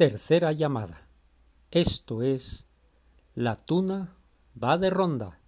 Tercera llamada. Esto es La tuna va de ronda.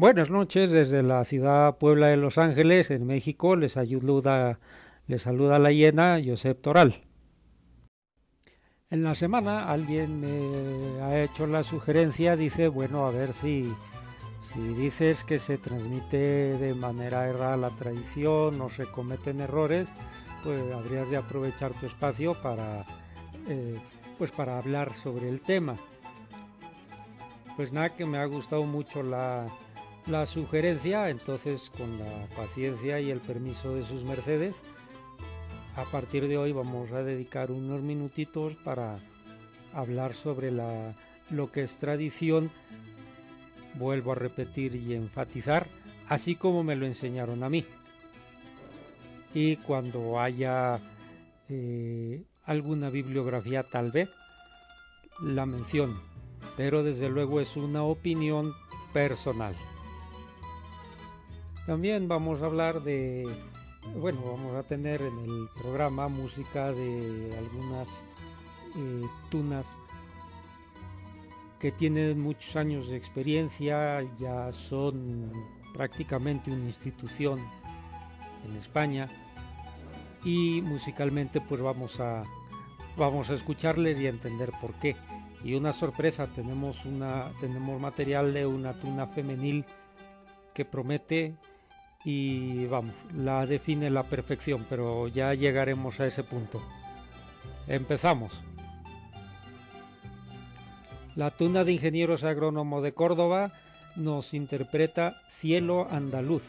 Buenas noches desde la ciudad Puebla de Los Ángeles, en México. Les ayuda, les saluda la hiena Josep Toral. En la semana alguien me ha hecho la sugerencia, dice, bueno, a ver si, si dices que se transmite de manera errada la tradición, no se cometen errores, pues habrías de aprovechar tu espacio para, eh, pues para hablar sobre el tema. Pues nada, que me ha gustado mucho la, la sugerencia, entonces con la paciencia y el permiso de sus mercedes, a partir de hoy vamos a dedicar unos minutitos para hablar sobre lo que es tradición, vuelvo a repetir y enfatizar, así como me lo enseñaron a mí. Y cuando haya eh, alguna bibliografía tal vez, la menciono, pero desde luego es una opinión personal. También vamos a hablar de, bueno, vamos a tener en el programa música de algunas eh, tunas que tienen muchos años de experiencia, ya son prácticamente una institución en España y musicalmente pues vamos a vamos a escucharles y a entender por qué. Y una sorpresa, tenemos una tenemos material de una tuna femenil que promete y vamos, la define la perfección, pero ya llegaremos a ese punto. Empezamos. La tuna de ingenieros agrónomos de Córdoba nos interpreta Cielo Andaluz.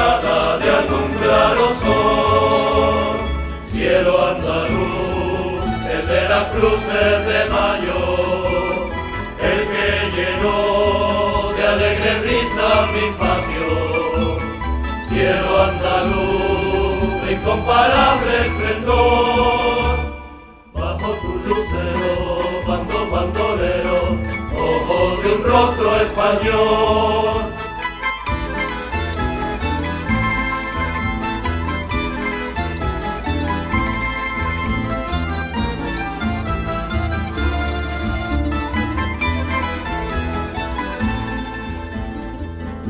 Mirada de algún claro sol. Cielo andaluz, el de las cruces de mayo el que llenó de alegre brisa mi patio. Cielo andaluz, de incomparable esplendor, bajo tu lucero, bando bandolero, ojos de un rostro español.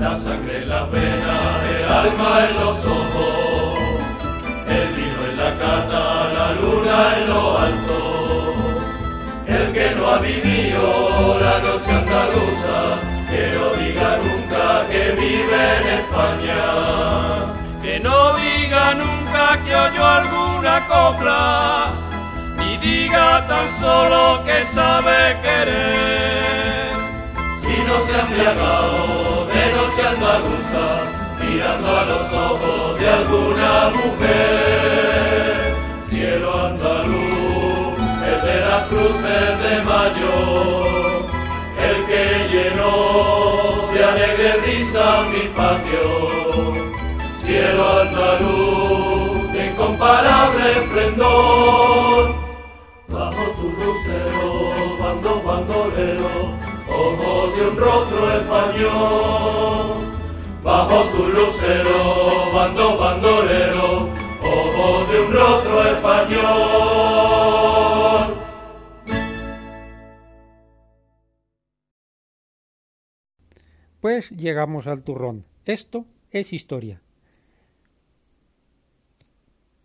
La sangre en la venas, el alma en los ojos, el vino en la cata, la luna en lo alto. El que no ha vivido la noche andaluza, que no diga nunca que vive en España. Que no diga nunca que oyó alguna copla, ni diga tan solo que sabe querer. Si no se ha embriagado de noche andaluza, mirando a los ojos de alguna mujer. Cielo andaluz, el de las cruces de mayo, el que llenó de alegre brisa mi patio. Cielo andaluz, de incomparable esplendor, bajo tu lucero, bando bandolero, ojos de un rostro español. Bajo tu lucero, bando bandolero, ojos de un rostro español. Pues llegamos al turrón. Esto es historia.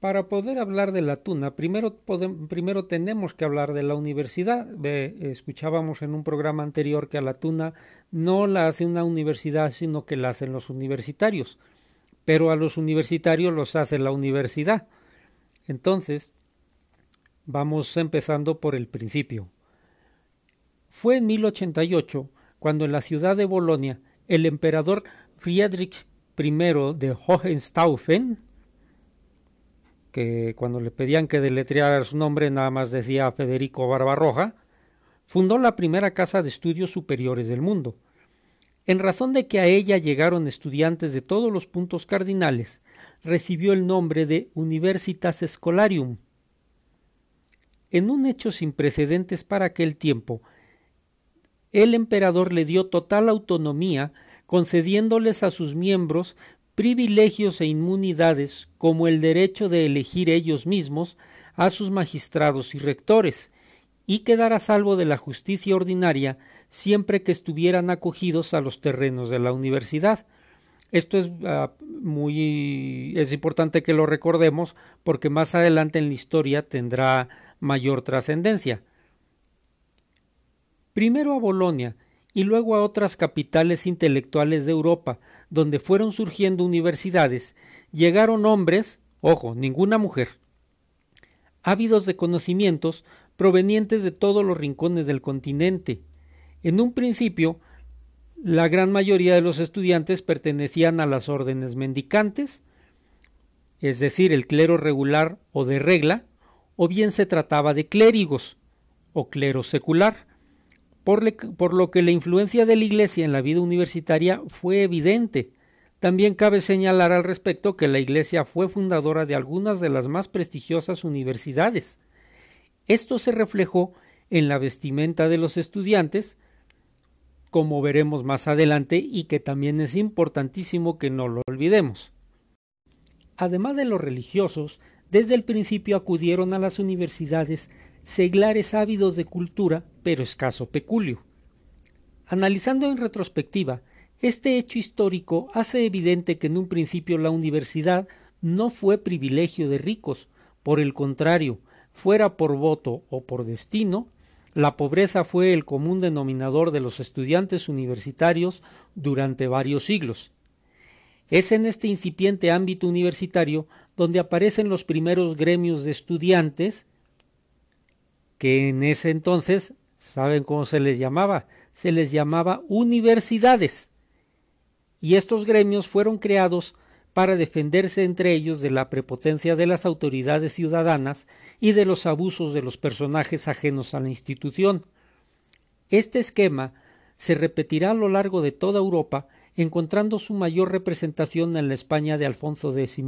Para poder hablar de la tuna, primero, tenemos que hablar de la universidad. escuchábamos en un programa anterior que a la tuna no la hace una universidad, sino que la hacen los universitarios. Pero a los universitarios los hace la universidad. Entonces, vamos empezando por el principio. Fue en 1088 cuando en la ciudad de Bolonia el emperador Friedrich I de Hohenstaufen que cuando le pedían que deletreara su nombre nada más decía Federico Barbarroja, fundó la primera casa de estudios superiores del mundo. En razón de que a ella llegaron estudiantes de todos los puntos cardinales, recibió el nombre de Universitas Scholarium. En un hecho sin precedentes para aquel tiempo, el emperador le dio total autonomía, concediéndoles a sus miembros privilegios e inmunidades como el derecho de elegir ellos mismos a sus magistrados y rectores, y quedar a salvo de la justicia ordinaria siempre que estuvieran acogidos a los terrenos de la universidad. Esto es uh, muy es importante que lo recordemos porque más adelante en la historia tendrá mayor trascendencia. Primero a Bolonia y luego a otras capitales intelectuales de Europa, donde fueron surgiendo universidades, llegaron hombres, ojo, ninguna mujer, ávidos de conocimientos provenientes de todos los rincones del continente. En un principio, la gran mayoría de los estudiantes pertenecían a las órdenes mendicantes, es decir, el clero regular o de regla, o bien se trataba de clérigos o clero secular, por, lo que la influencia de la Iglesia en la vida universitaria fue evidente. También cabe señalar al respecto que la Iglesia fue fundadora de algunas de las más prestigiosas universidades. Esto se reflejó en la vestimenta de los estudiantes, como veremos más adelante y que también es importantísimo que no lo olvidemos. Además de los religiosos, desde el principio acudieron a las universidades seglares ávidos de cultura, pero escaso peculio. Analizando en retrospectiva, este hecho histórico hace evidente que en un principio la universidad no fue privilegio de ricos, por el contrario, fuera por voto o por destino, la pobreza fue el común denominador de los estudiantes universitarios durante varios siglos. Es en este incipiente ámbito universitario donde aparecen los primeros gremios de estudiantes, que en ese entonces, ¿saben cómo se les llamaba? Se les llamaba universidades. Y estos gremios fueron creados para defenderse entre ellos de la prepotencia de las autoridades ciudadanas y de los abusos de los personajes ajenos a la institución. Este esquema se repetirá a lo largo de toda Europa, encontrando su mayor representación en la España de Alfonso X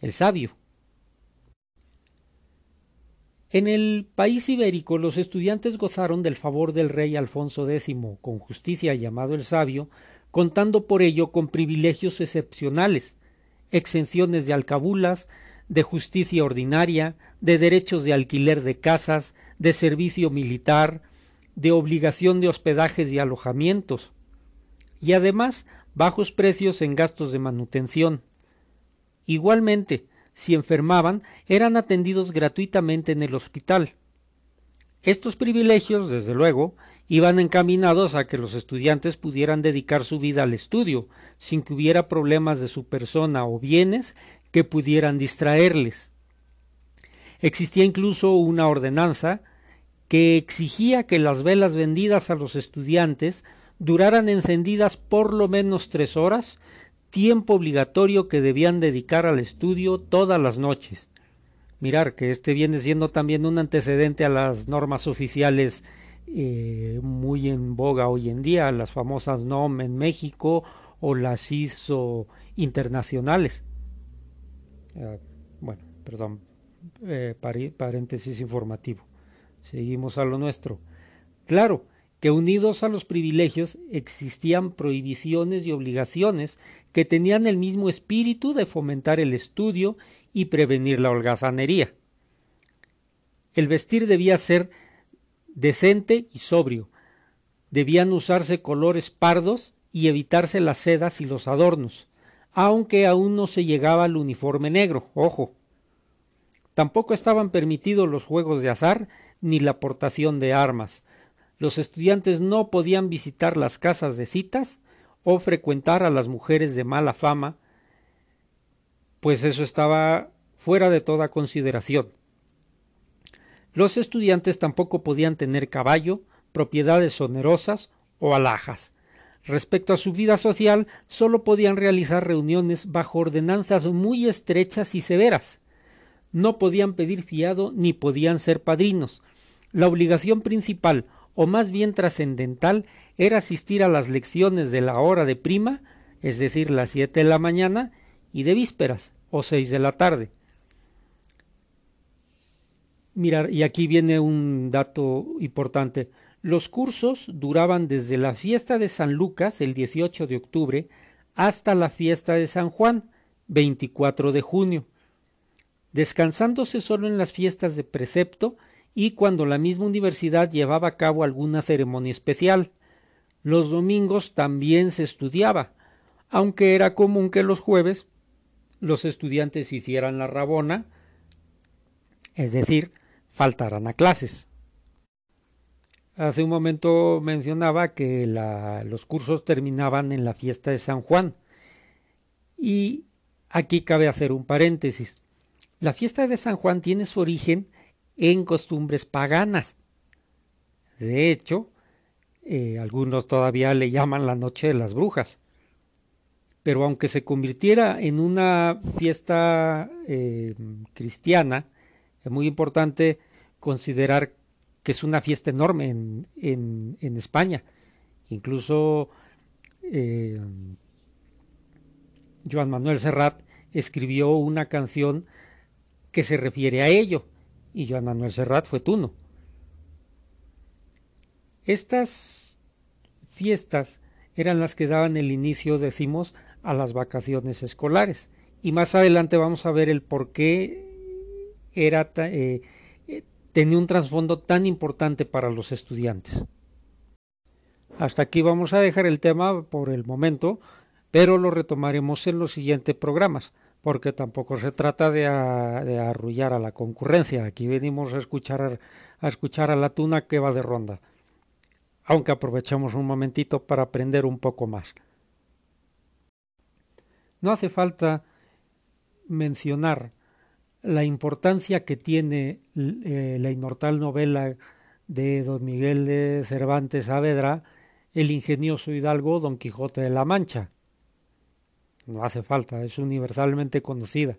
el Sabio. En el país ibérico los estudiantes gozaron del favor del rey Alfonso X, con justicia llamado el Sabio, contando por ello con privilegios excepcionales, exenciones de alcabulas, de justicia ordinaria, de derechos de alquiler de casas, de servicio militar, de obligación de hospedajes y alojamientos, y además bajos precios en gastos de manutención. Igualmente, si enfermaban, eran atendidos gratuitamente en el hospital. Estos privilegios, desde luego, iban encaminados a que los estudiantes pudieran dedicar su vida al estudio, sin que hubiera problemas de su persona o bienes que pudieran distraerles. Existía incluso una ordenanza que exigía que las velas vendidas a los estudiantes duraran encendidas por lo menos tres horas, tiempo obligatorio que debían dedicar al estudio todas las noches. Mirar que este viene siendo también un antecedente a las normas oficiales eh, muy en boga hoy en día, las famosas NOM en México o las ISO internacionales. Bueno, perdón, eh, paréntesis informativo. Seguimos a lo nuestro. Claro que unidos a los privilegios existían prohibiciones y obligaciones que tenían el mismo espíritu de fomentar el estudio y prevenir la holgazanería. El vestir debía ser decente y sobrio. Debían usarse colores pardos y evitarse las sedas y los adornos, aunque aún no se llegaba al uniforme negro, ojo. Tampoco estaban permitidos los juegos de azar ni la portación de armas. Los estudiantes no podían visitar las casas de citas o frecuentar a las mujeres de mala fama, pues eso estaba fuera de toda consideración. Los estudiantes tampoco podían tener caballo, propiedades onerosas o alhajas. Respecto a su vida social, sólo podían realizar reuniones bajo ordenanzas muy estrechas y severas. No podían pedir fiado ni podían ser padrinos. La obligación principal, o más bien trascendental, era asistir a las lecciones de la hora de prima, es decir, las siete de la mañana, y de vísperas, o seis de la tarde. Mirar, y aquí viene un dato importante. Los cursos duraban desde la fiesta de San Lucas, el 18 de octubre, hasta la fiesta de San Juan, 24 de junio, descansándose solo en las fiestas de precepto y cuando la misma universidad llevaba a cabo alguna ceremonia especial. Los domingos también se estudiaba, aunque era común que los jueves los estudiantes hicieran la rabona, es decir, faltaran a clases. Hace un momento mencionaba que los cursos terminaban en la fiesta de San Juan. Y aquí cabe hacer un paréntesis. La fiesta de San Juan tiene su origen en costumbres paganas. De hecho, eh, algunos todavía le llaman la noche de las brujas. Pero aunque se convirtiera en una fiesta eh, cristiana, es muy importante considerar que es una fiesta enorme en, en, España. Incluso eh, Joan Manuel Serrat escribió una canción que se refiere a ello, y Joan Manuel Serrat fue tuno. Estas fiestas eran las que daban el inicio, decimos, a las vacaciones escolares. Y más adelante vamos a ver el por qué era, eh, eh, tenía un trasfondo tan importante para los estudiantes. Hasta aquí vamos a dejar el tema por el momento, pero lo retomaremos en los siguientes programas. Porque tampoco se trata de, arrullar a la concurrencia. Aquí venimos a escuchar, a escuchar a la tuna que va de ronda, aunque aprovechamos un momentito para aprender un poco más. No hace falta mencionar la importancia que tiene eh, la inmortal novela de don Miguel de Cervantes Saavedra, el ingenioso hidalgo Don Quijote de la Mancha. No hace falta, es universalmente conocida.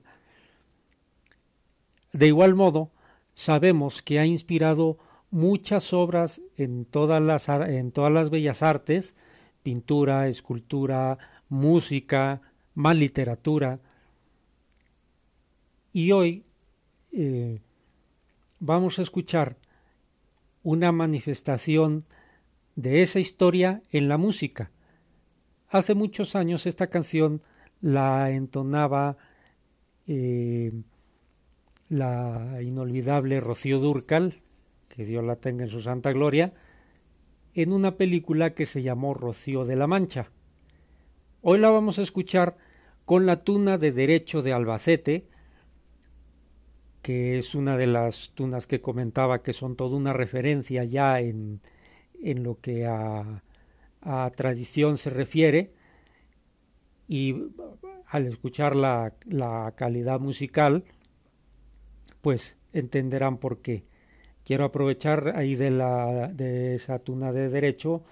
De igual modo, sabemos que ha inspirado muchas obras en todas las, en todas las bellas artes, pintura, escultura, música, más literatura, y hoy eh, vamos a escuchar una manifestación de esa historia en la música. Hace muchos años esta canción la entonaba eh, la inolvidable Rocío Durcal, que Dios la tenga en su santa gloria, en una película que se llamó Rocío de la Mancha. Hoy la vamos a escuchar con la tuna de Derecho de Albacete, que es una de las tunas que comentaba que son toda una referencia ya en, en lo que a, a, tradición se refiere y al escuchar la, la, calidad musical pues entenderán por qué. Quiero aprovechar ahí de, la, de esa tuna de derecho,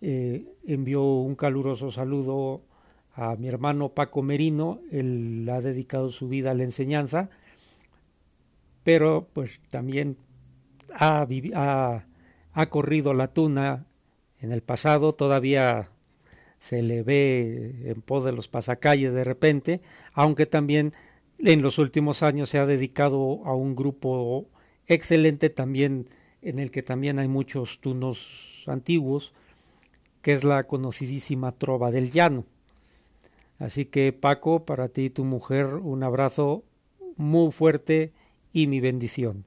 eh, envío un caluroso saludo a mi hermano Paco Merino, él ha dedicado su vida a la enseñanza, pero pues también ha, ha, corrido la tuna en el pasado, todavía se le ve en pos de los pasacalles de repente, aunque también en los últimos años se ha dedicado a un grupo excelente también en el que también hay muchos tunos antiguos, que es la conocidísima Trova del Llano. Así que Paco, para ti y tu mujer, un abrazo muy fuerte y mi bendición.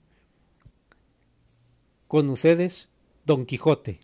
Con ustedes, Don Quijote.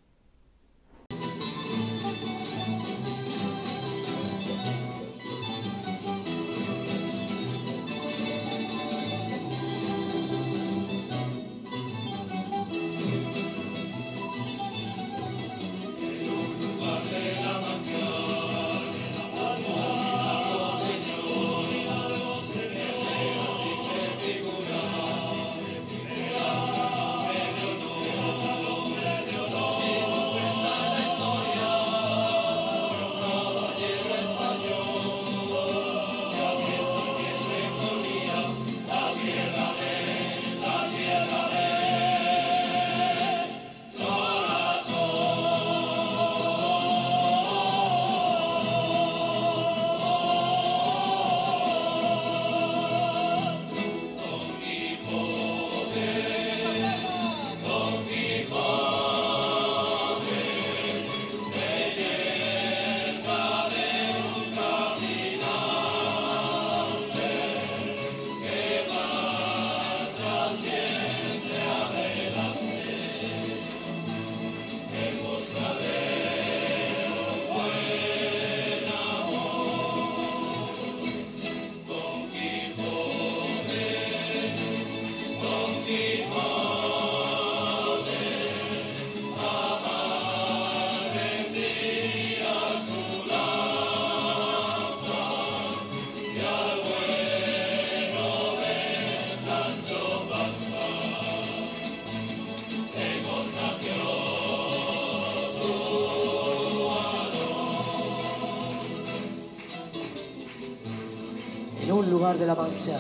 De la Mancha,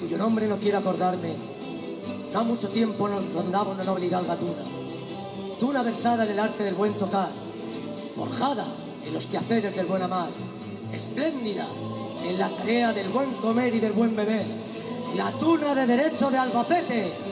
cuyo nombre no quiero acordarme. No mucho tiempo nos rondaba una noble hidalga tuna, tuna versada en el arte del buen tocar, forjada en los quehaceres del buen amar, espléndida en la tarea del buen comer y del buen beber, la tuna de derecho de Albacete.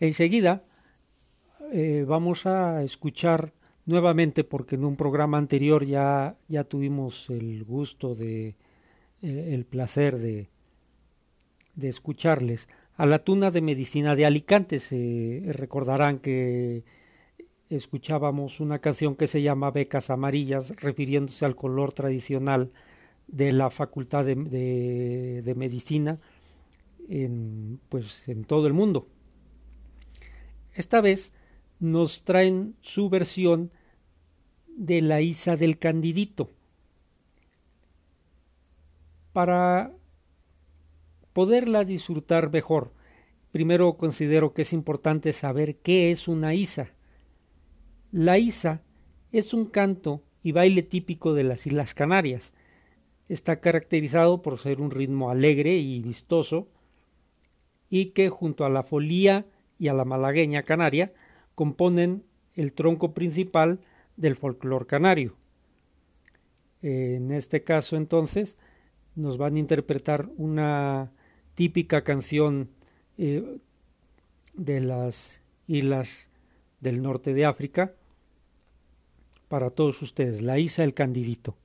Enseguida eh, vamos a escuchar nuevamente, porque en un programa anterior ya, ya tuvimos el gusto de, el, placer de, de escucharles. A la tuna de medicina de Alicante se recordarán que escuchábamos una canción que se llama Becas Amarillas, refiriéndose al color tradicional de la Facultad de, de, Medicina en, pues, en todo el mundo. Esta vez nos traen su versión de la Isa del Candidito. Para poderla disfrutar mejor, primero considero que es importante saber qué es una Isa. La Isa es un canto y baile típico de las Islas Canarias. Está caracterizado por ser un ritmo alegre y vistoso y que junto a la folía y a la malagueña canaria componen el tronco principal del folclore canario. En este caso entonces nos van a interpretar una típica canción eh, de las islas del norte de África para todos ustedes, la Isa el Candidito.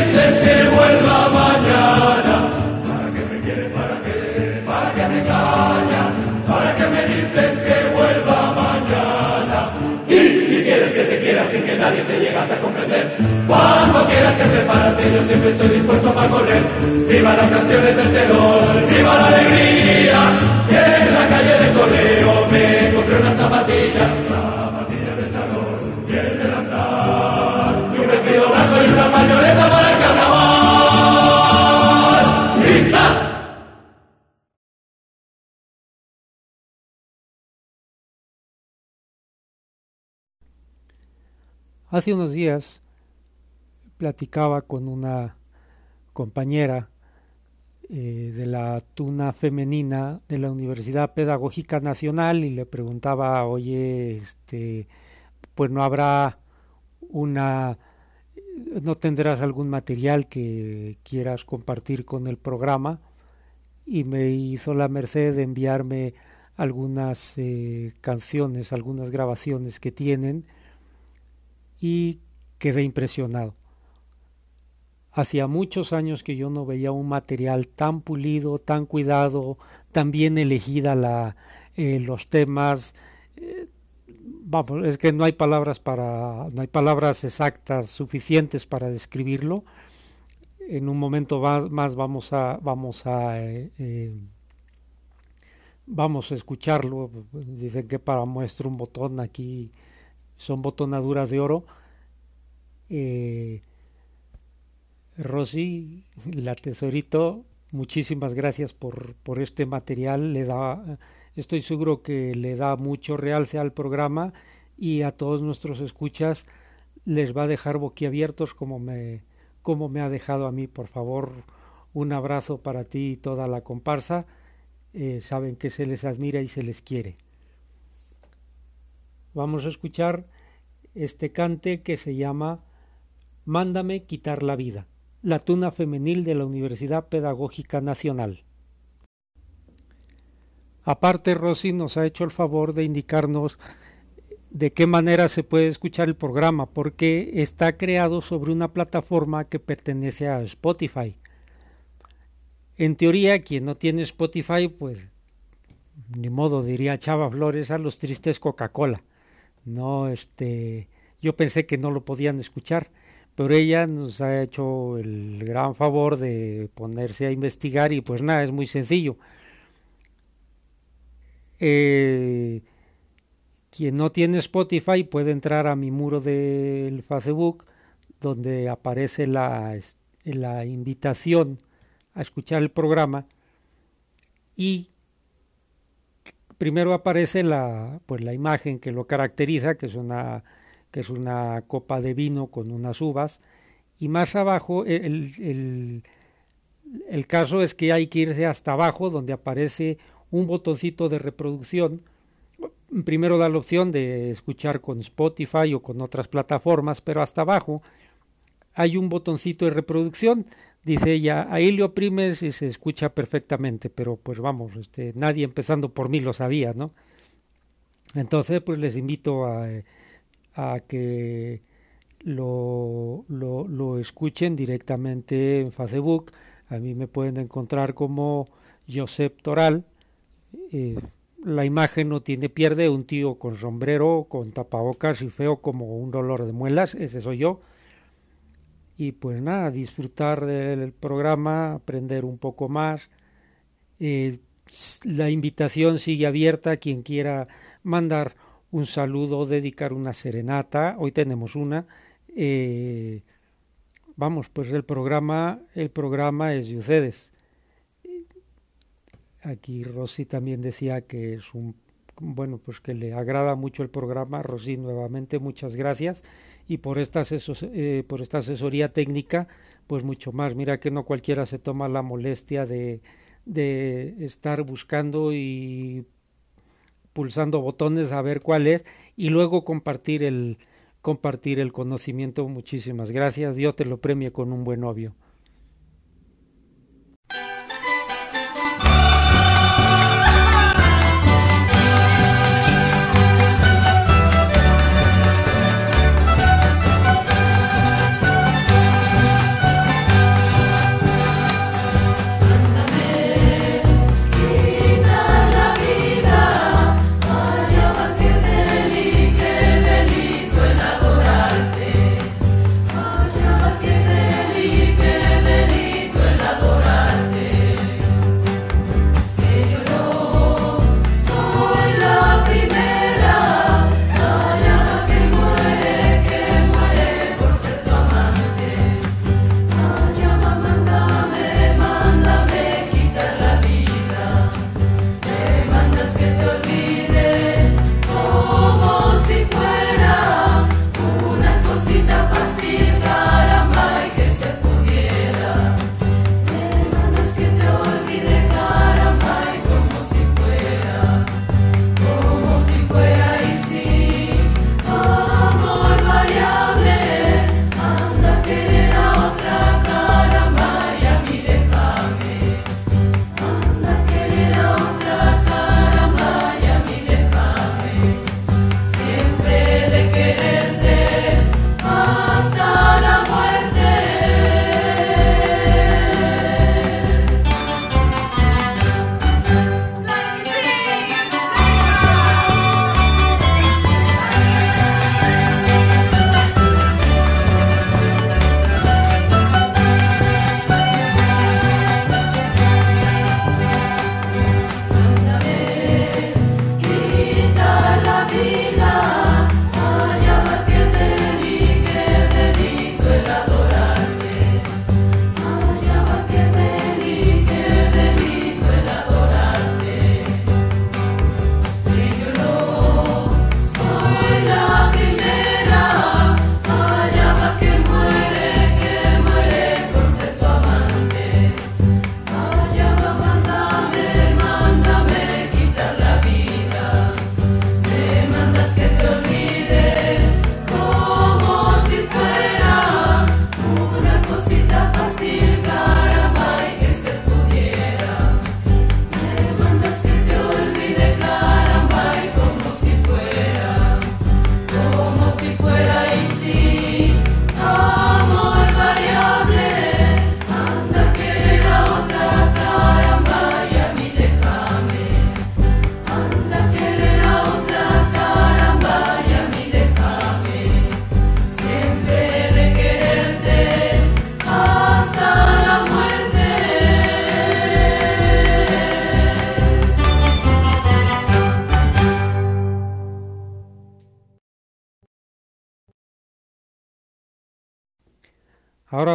dices que vuelva mañana. ¿Para qué me quieres? ¿Para qué? ¿Para qué me callas? ¿Para qué me dices que vuelva mañana? Y si quieres que te quiera sin que nadie te llegas a comprender, cuando quieras que te paras, que yo siempre estoy dispuesto para correr. Viva las canciones del terror, viva la alegría. En la calle de correo me compré una zapatilla. Violeta Hace unos días platicaba con una compañera eh, de la tuna femenina de la Universidad Pedagógica Nacional y le preguntaba, oye, este, pues no habrá una, no tendrás algún material que quieras compartir con el programa y me hizo la merced de enviarme algunas eh, canciones, algunas grabaciones que tienen y quedé impresionado. Hacía muchos años que yo no veía un material tan pulido, tan cuidado, tan bien elegida la, eh, los temas. Eh, vamos, es que no hay palabras para, no hay palabras exactas suficientes para describirlo. En un momento más, vamos a, vamos a, eh, vamos a escucharlo. Dicen que para muestra un botón aquí son botonaduras de oro. Eh, Rosy, la tesorito, muchísimas gracias por, por este material. Le da, estoy seguro que le da mucho realce al programa y a todos nuestros escuchas les va a dejar boquiabiertos como me, como me ha dejado a mí. Por favor, un abrazo para ti y toda la comparsa. Eh, saben que se les admira y se les quiere. Vamos a escuchar este cante que se llama Mándame quitar la vida, la tuna femenil de la Universidad Pedagógica Nacional. Aparte, Rosy nos ha hecho el favor de indicarnos de qué manera se puede escuchar el programa, porque está creado sobre una plataforma que pertenece a Spotify. En teoría, quien no tiene Spotify, pues ni modo, diría Chava Flores a los tristes Coca-Cola. No, este, yo pensé que no lo podían escuchar, pero ella nos ha hecho el gran favor de ponerse a investigar y pues nada, es muy sencillo. Eh, quien no tiene Spotify puede entrar a mi muro del Facebook donde aparece la, la invitación a escuchar el programa y primero aparece la, pues la imagen que lo caracteriza, que es una, que es una copa de vino con unas uvas, y más abajo el, el, el caso es que hay que irse hasta abajo donde aparece un botoncito de reproducción. Primero da la opción de escuchar con Spotify o con otras plataformas, pero hasta abajo hay un botoncito de reproducción Dice ella, ahí le oprimes y se escucha perfectamente, pero pues vamos, este, nadie empezando por mí lo sabía, ¿no? Entonces, pues les invito a, a que lo, lo, lo, escuchen directamente en Facebook. A mí me pueden encontrar como Josep Toral. Eh, la imagen no tiene pierde, un tío con sombrero, con tapabocas y feo como un dolor de muelas, ese soy yo y pues nada, disfrutar del programa, aprender un poco más. La invitación sigue abierta a quien quiera mandar un saludo dedicar una serenata. Hoy tenemos una. Eh, vamos, pues el programa, el programa es de ustedes. Aquí Rosy también decía que es un bueno, pues que le agrada mucho el programa. Rosy, nuevamente muchas gracias y por esta, eh, por esta asesoría técnica, pues mucho más. Mira que no cualquiera se toma la molestia de, de estar buscando y pulsando botones a ver cuál es y luego compartir el compartir el conocimiento. Muchísimas gracias. Dios te lo premie con un buen novio.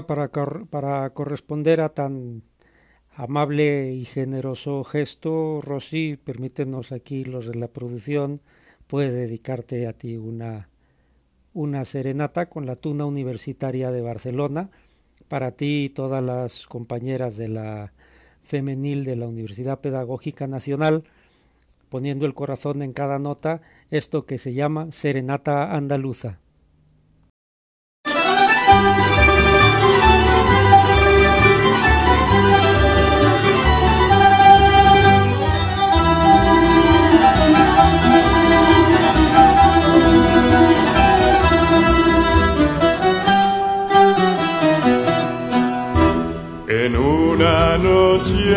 Para corresponder a tan amable y generoso gesto, Rosy, permítenos aquí los de la producción, puede dedicarte a ti una, una serenata con la Tuna Universitaria de Barcelona, para ti y todas las compañeras de la femenil de la Universidad Pedagógica Nacional, poniendo el corazón en cada nota, esto que se llama Serenata Andaluza.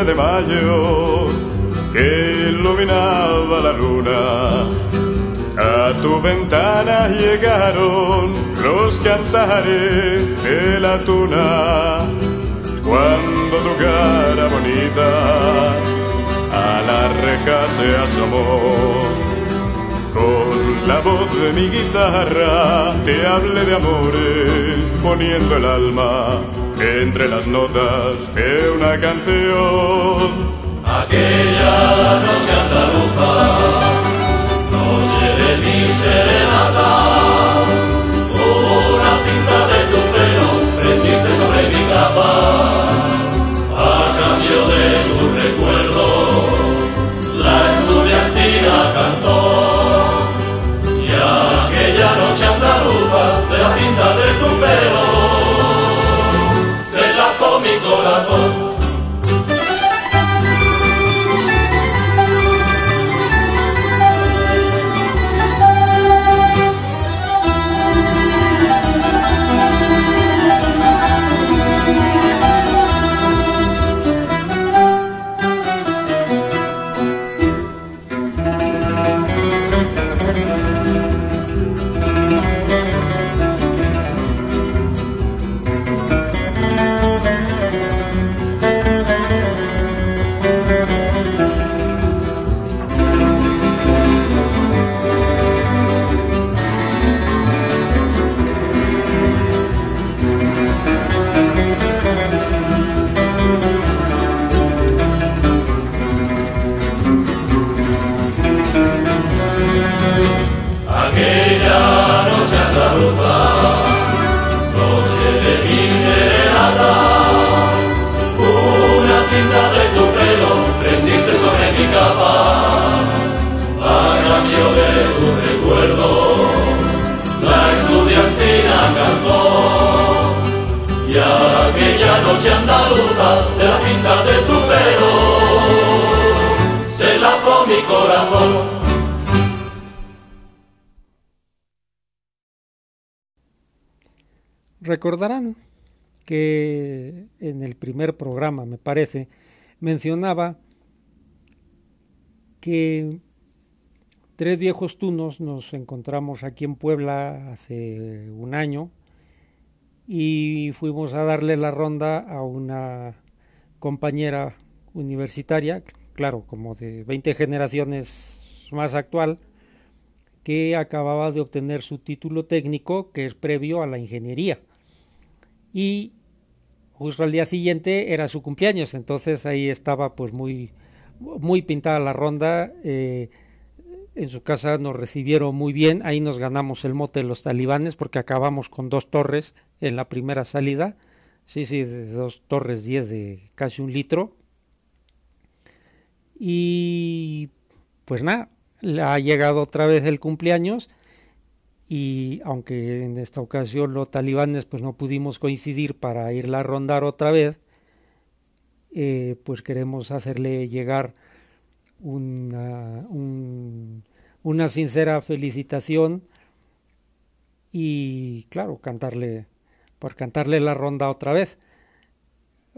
De mayo que iluminaba la luna, a tu ventana llegaron los cantares de la tuna. Cuando tu cara bonita a la reja se asomó, con la voz de mi guitarra te hablé de amores poniendo el alma entre las notas de una canción. Noche andaluza, noche de mis serenata, una cinta de tu pelo prendiste sobre mi capa, haga mi ovej un recuerdo, la estudiantina cantó. Y aquella noche andaluza, de la cinta de tu pelo, se lajo mi corazón. Recordarán que en el primer programa, me parece, mencionaba que tres viejos tunos nos encontramos aquí en Puebla hace un año y fuimos a darle la ronda a una compañera universitaria, claro, como de 20 generaciones más actual, que acababa de obtener su título técnico, que es previo a la ingeniería y justo al día siguiente era su cumpleaños, entonces ahí estaba pues muy, muy pintada la ronda. Eh, en su casa nos recibieron muy bien, ahí nos ganamos el mote de los talibanes porque acabamos con dos torres en la primera salida, sí, sí, de dos torres 10 de casi un litro. Y pues nada, ha llegado otra vez el cumpleaños y aunque en esta ocasión los talibanes pues no pudimos coincidir para irla a rondar otra vez, eh, pues queremos hacerle llegar una, una sincera felicitación y claro, cantarle, por cantarle la ronda otra vez.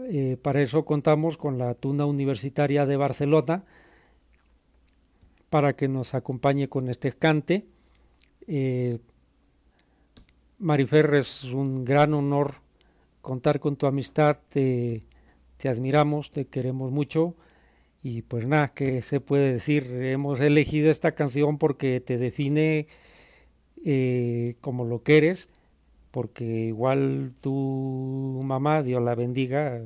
Eh, para eso contamos con la Tuna Universitaria de Barcelona para que nos acompañe con este cante eh, Marifer, es un gran honor contar con tu amistad, te, admiramos, te queremos mucho y pues nada, que se puede decir? Hemos elegido esta canción porque te define eh, como lo que eres porque igual tu mamá, Dios la bendiga,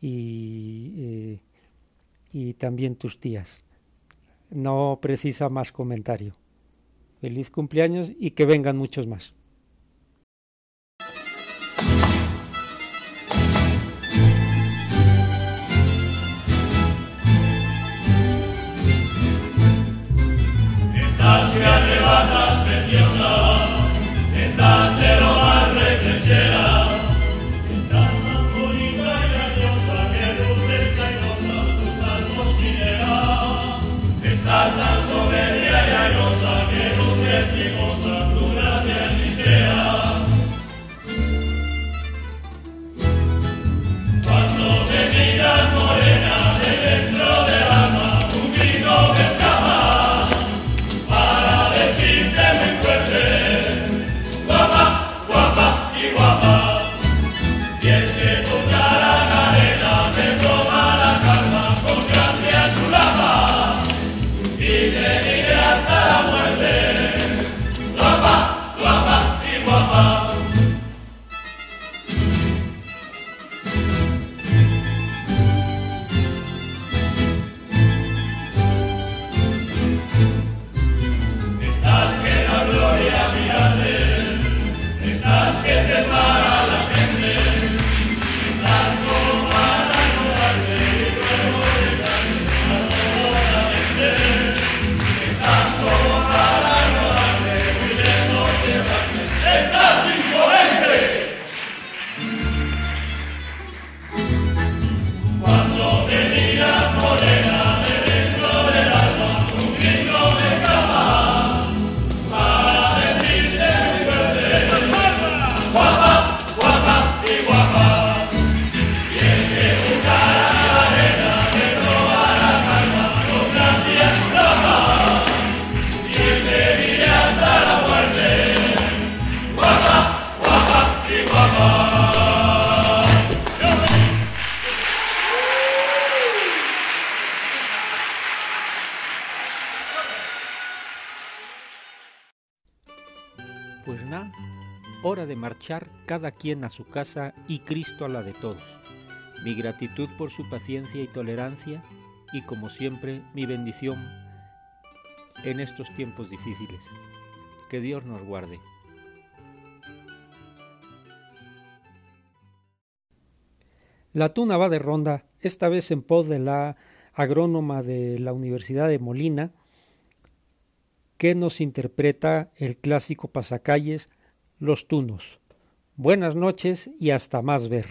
y, eh, y también tus tías. No precisa más comentario. Feliz cumpleaños y que vengan muchos más. Cada quien a su casa y Cristo a la de todos. Mi gratitud por su paciencia y tolerancia y como siempre mi bendición en estos tiempos difíciles. Que Dios nos guarde. La tuna va de ronda, esta vez en pos de la agrónoma de la Universidad de Molina, que nos interpreta el clásico pasacalles Los Tunos. Buenas noches y hasta más ver.